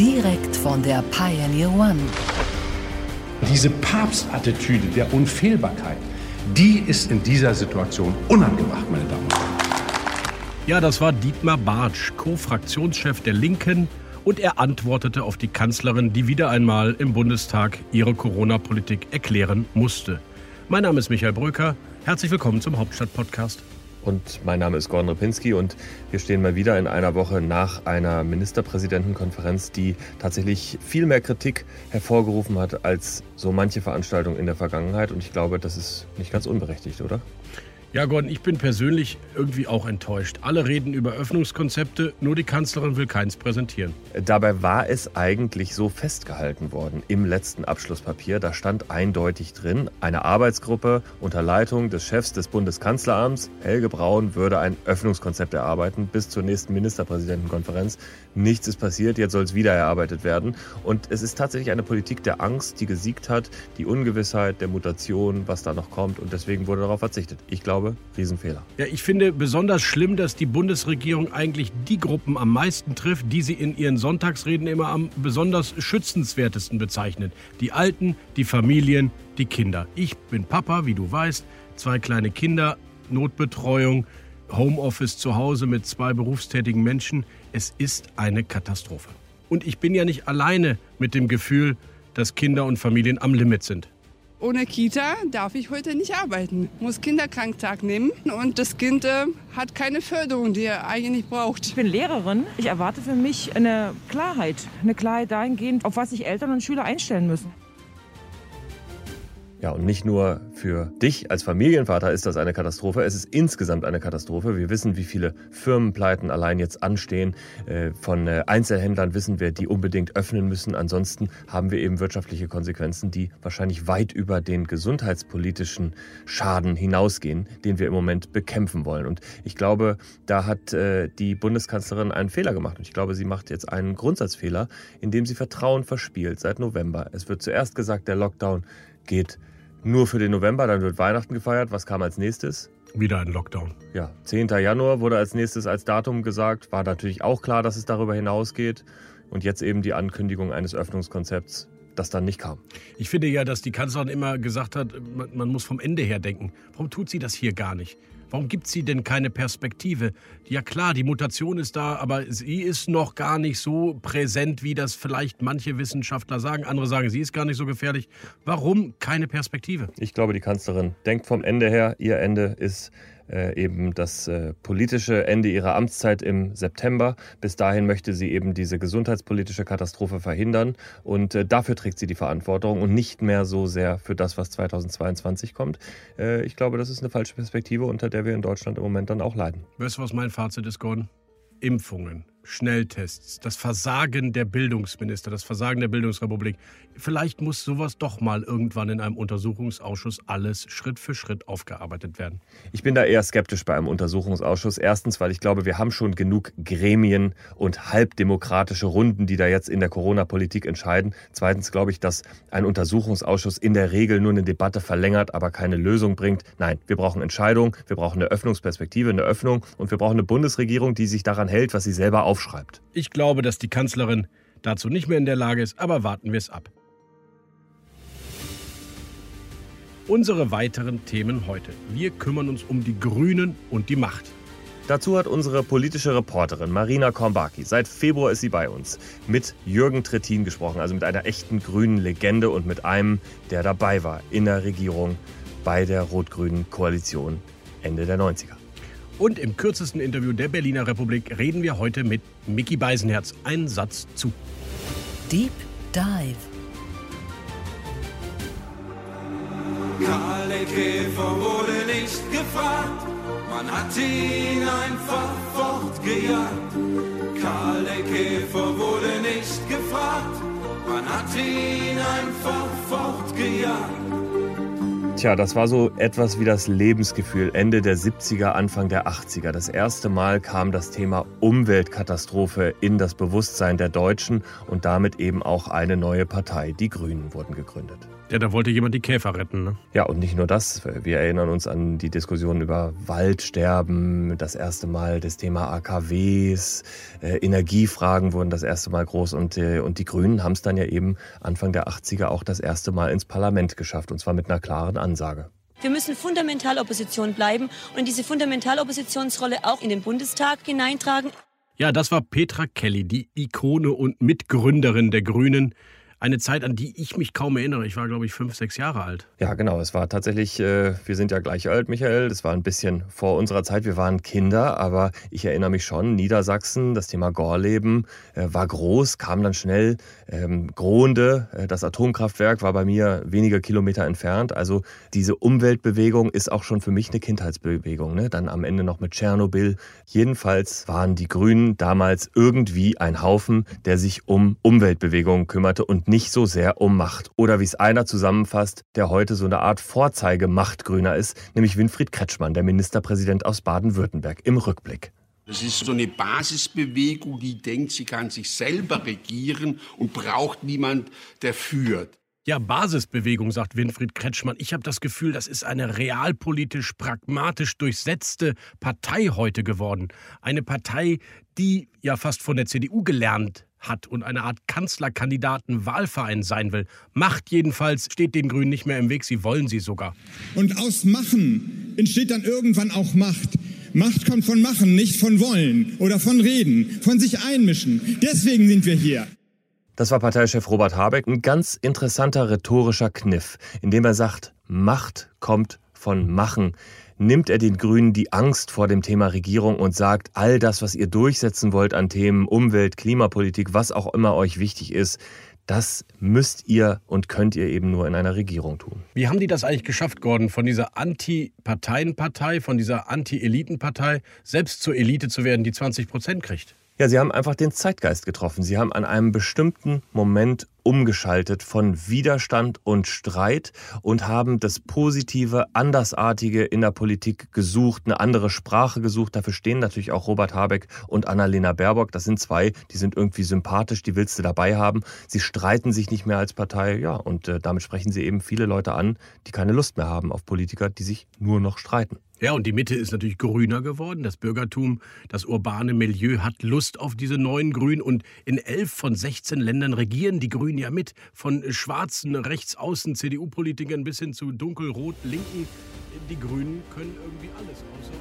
Direkt von der Pioneer One. Diese Papstattitüde der Unfehlbarkeit, die ist in dieser Situation unangebracht, meine Damen und Herren. Ja, das war Dietmar Bartsch, Co-Fraktionschef der Linken. Und er antwortete auf die Kanzlerin, die wieder einmal im Bundestag ihre Corona-Politik erklären musste. Mein Name ist Michael Bröker. Herzlich willkommen zum Hauptstadt-Podcast. Und mein Name ist Gordon Repinski und wir stehen mal wieder in einer Woche nach einer Ministerpräsidentenkonferenz, die tatsächlich viel mehr Kritik hervorgerufen hat als so manche Veranstaltung in der Vergangenheit. Und ich glaube, das ist nicht ganz unberechtigt, oder? Ja, Gordon, ich bin persönlich irgendwie auch enttäuscht. Alle reden über Öffnungskonzepte, nur die Kanzlerin will keins präsentieren. Dabei war es eigentlich so festgehalten worden im letzten Abschlusspapier. Da stand eindeutig drin, eine Arbeitsgruppe unter Leitung des Chefs des Bundeskanzleramts, Helge Braun, würde ein Öffnungskonzept erarbeiten bis zur nächsten Ministerpräsidentenkonferenz. Nichts ist passiert, jetzt soll es wieder erarbeitet werden. Und es ist tatsächlich eine Politik der Angst, die gesiegt hat, die Ungewissheit, der Mutation, was da noch kommt. Und deswegen wurde darauf verzichtet. Ich glaube, Riesenfehler. Ja, ich finde besonders schlimm, dass die Bundesregierung eigentlich die Gruppen am meisten trifft, die sie in ihren Sonntagsreden immer am besonders schützenswertesten bezeichnet. Die Alten, die Familien, die Kinder. Ich bin Papa, wie du weißt, zwei kleine Kinder, Notbetreuung, Homeoffice zu Hause mit zwei berufstätigen Menschen. Es ist eine Katastrophe. Und ich bin ja nicht alleine mit dem Gefühl, dass Kinder und Familien am Limit sind. Ohne Kita darf ich heute nicht arbeiten. Muss Kinderkranktag nehmen und das Kind äh, hat keine Förderung, die er eigentlich braucht. Ich bin Lehrerin. Ich erwarte für mich eine Klarheit. Eine Klarheit dahingehend, auf was sich Eltern und Schüler einstellen müssen. Ja, und nicht nur für dich als Familienvater ist das eine Katastrophe, es ist insgesamt eine Katastrophe. Wir wissen, wie viele Firmenpleiten allein jetzt anstehen. Äh, von äh, Einzelhändlern wissen wir, die unbedingt öffnen müssen. Ansonsten haben wir eben wirtschaftliche Konsequenzen, die wahrscheinlich weit über den gesundheitspolitischen Schaden hinausgehen, den wir im Moment bekämpfen wollen. Und ich glaube, da hat äh, die Bundeskanzlerin einen Fehler gemacht. Und ich glaube, sie macht jetzt einen Grundsatzfehler, indem sie Vertrauen verspielt seit November. Es wird zuerst gesagt, der Lockdown geht nur für den November, dann wird Weihnachten gefeiert. Was kam als nächstes? Wieder ein Lockdown. Ja, 10. Januar wurde als nächstes als Datum gesagt. War natürlich auch klar, dass es darüber hinausgeht. Und jetzt eben die Ankündigung eines Öffnungskonzepts, das dann nicht kam. Ich finde ja, dass die Kanzlerin immer gesagt hat, man, man muss vom Ende her denken. Warum tut sie das hier gar nicht? Warum gibt sie denn keine Perspektive? Ja klar, die Mutation ist da, aber sie ist noch gar nicht so präsent, wie das vielleicht manche Wissenschaftler sagen. Andere sagen, sie ist gar nicht so gefährlich. Warum keine Perspektive? Ich glaube, die Kanzlerin denkt vom Ende her. Ihr Ende ist eben das äh, politische Ende ihrer Amtszeit im September. Bis dahin möchte sie eben diese gesundheitspolitische Katastrophe verhindern und äh, dafür trägt sie die Verantwortung und nicht mehr so sehr für das, was 2022 kommt. Äh, ich glaube, das ist eine falsche Perspektive, unter der wir in Deutschland im Moment dann auch leiden. Weißt du, was mein Fazit ist, Gordon? Impfungen, Schnelltests, das Versagen der Bildungsminister, das Versagen der Bildungsrepublik. Vielleicht muss sowas doch mal irgendwann in einem Untersuchungsausschuss alles Schritt für Schritt aufgearbeitet werden. Ich bin da eher skeptisch bei einem Untersuchungsausschuss. Erstens, weil ich glaube, wir haben schon genug Gremien und halbdemokratische Runden, die da jetzt in der Corona-Politik entscheiden. Zweitens glaube ich, dass ein Untersuchungsausschuss in der Regel nur eine Debatte verlängert, aber keine Lösung bringt. Nein, wir brauchen Entscheidungen, wir brauchen eine Öffnungsperspektive, eine Öffnung und wir brauchen eine Bundesregierung, die sich daran hält, was sie selber aufschreibt. Ich glaube, dass die Kanzlerin dazu nicht mehr in der Lage ist, aber warten wir es ab. Unsere weiteren Themen heute. Wir kümmern uns um die Grünen und die Macht. Dazu hat unsere politische Reporterin Marina Kornbaki, seit Februar ist sie bei uns, mit Jürgen Trittin gesprochen, also mit einer echten grünen Legende und mit einem, der dabei war in der Regierung bei der rot-grünen Koalition Ende der 90er. Und im kürzesten Interview der Berliner Republik reden wir heute mit Mickey Beisenherz. Ein Satz zu. Deep Dive. Karl der Käfer wurde nicht gefragt, man hat ihn einfach fortgejagt. Karl der Käfer wurde nicht gefragt, man hat ihn einfach fortgejagt. Tja, das war so etwas wie das Lebensgefühl Ende der 70er, Anfang der 80er. Das erste Mal kam das Thema Umweltkatastrophe in das Bewusstsein der Deutschen und damit eben auch eine neue Partei. Die Grünen wurden gegründet. Ja, da wollte jemand die Käfer retten, ne? Ja, und nicht nur das. Wir erinnern uns an die Diskussion über Waldsterben, das erste Mal das Thema AKWs, äh, Energiefragen wurden das erste Mal groß und, äh, und die Grünen haben es dann ja eben Anfang der 80er auch das erste Mal ins Parlament geschafft und zwar mit einer klaren Ansage. Wir müssen fundamental Opposition bleiben und diese Fundamentaloppositionsrolle auch in den Bundestag hineintragen. Ja, das war Petra Kelly, die Ikone und Mitgründerin der Grünen eine Zeit, an die ich mich kaum erinnere. Ich war, glaube ich, fünf, sechs Jahre alt. Ja, genau. Es war tatsächlich, äh, wir sind ja gleich alt, Michael. Das war ein bisschen vor unserer Zeit. Wir waren Kinder, aber ich erinnere mich schon, Niedersachsen, das Thema Gorleben äh, war groß, kam dann schnell. Ähm, Gronde, äh, das Atomkraftwerk, war bei mir wenige Kilometer entfernt. Also diese Umweltbewegung ist auch schon für mich eine Kindheitsbewegung. Ne? Dann am Ende noch mit Tschernobyl. Jedenfalls waren die Grünen damals irgendwie ein Haufen, der sich um Umweltbewegungen kümmerte und nicht so sehr um Macht. Oder wie es einer zusammenfasst, der heute so eine Art Vorzeigemachtgrüner ist, nämlich Winfried Kretschmann, der Ministerpräsident aus Baden-Württemberg, im Rückblick. Das ist so eine Basisbewegung, die denkt, sie kann sich selber regieren und braucht niemand, der führt. Ja, Basisbewegung, sagt Winfried Kretschmann. Ich habe das Gefühl, das ist eine realpolitisch, pragmatisch durchsetzte Partei heute geworden. Eine Partei, die ja fast von der CDU gelernt hat und eine Art Kanzlerkandidaten-Wahlverein sein will. Macht jedenfalls steht den Grünen nicht mehr im Weg, sie wollen sie sogar. Und aus Machen entsteht dann irgendwann auch Macht. Macht kommt von Machen, nicht von Wollen oder von Reden, von sich einmischen. Deswegen sind wir hier. Das war Parteichef Robert Habeck. Ein ganz interessanter rhetorischer Kniff, indem er sagt, Macht kommt von Machen nimmt er den Grünen die Angst vor dem Thema Regierung und sagt, all das, was ihr durchsetzen wollt an Themen Umwelt, Klimapolitik, was auch immer euch wichtig ist, das müsst ihr und könnt ihr eben nur in einer Regierung tun. Wie haben die das eigentlich geschafft, Gordon, von dieser Anti-Parteienpartei, von dieser Anti-Elitenpartei selbst zur Elite zu werden, die 20 Prozent kriegt? Ja, sie haben einfach den Zeitgeist getroffen. Sie haben an einem bestimmten Moment umgeschaltet von Widerstand und Streit und haben das Positive, Andersartige in der Politik gesucht, eine andere Sprache gesucht. Dafür stehen natürlich auch Robert Habeck und Annalena Baerbock. Das sind zwei, die sind irgendwie sympathisch, die willst du dabei haben. Sie streiten sich nicht mehr als Partei, ja, und äh, damit sprechen sie eben viele Leute an, die keine Lust mehr haben auf Politiker, die sich nur noch streiten. Ja, und die Mitte ist natürlich grüner geworden. Das Bürgertum, das urbane Milieu hat Lust auf diese neuen Grünen. Und in elf von 16 Ländern regieren die Grünen ja mit. Von schwarzen, rechtsaußen CDU-Politikern bis hin zu dunkelrot-linken. Die Grünen können irgendwie alles außer.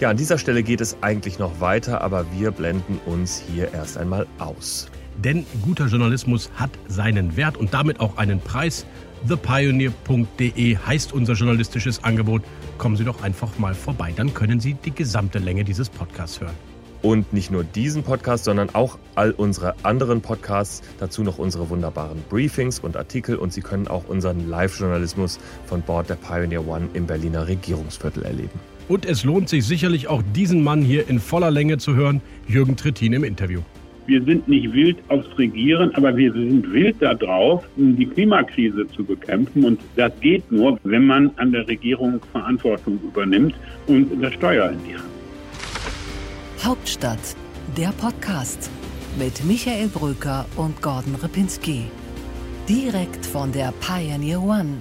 Ja, an dieser Stelle geht es eigentlich noch weiter, aber wir blenden uns hier erst einmal aus. Denn guter Journalismus hat seinen Wert und damit auch einen Preis. ThePioneer.de heißt unser journalistisches Angebot. Kommen Sie doch einfach mal vorbei, dann können Sie die gesamte Länge dieses Podcasts hören. Und nicht nur diesen Podcast, sondern auch all unsere anderen Podcasts, dazu noch unsere wunderbaren Briefings und Artikel und Sie können auch unseren Live-Journalismus von Bord der Pioneer One im Berliner Regierungsviertel erleben. Und es lohnt sich sicherlich auch diesen Mann hier in voller Länge zu hören, Jürgen Trittin im Interview. Wir sind nicht wild aufs Regieren, aber wir sind wild darauf, die Klimakrise zu bekämpfen. Und das geht nur, wenn man an der Regierung Verantwortung übernimmt und das Steuer in die Hand. Hauptstadt, der Podcast mit Michael Bröker und Gordon Ripinski. Direkt von der Pioneer One.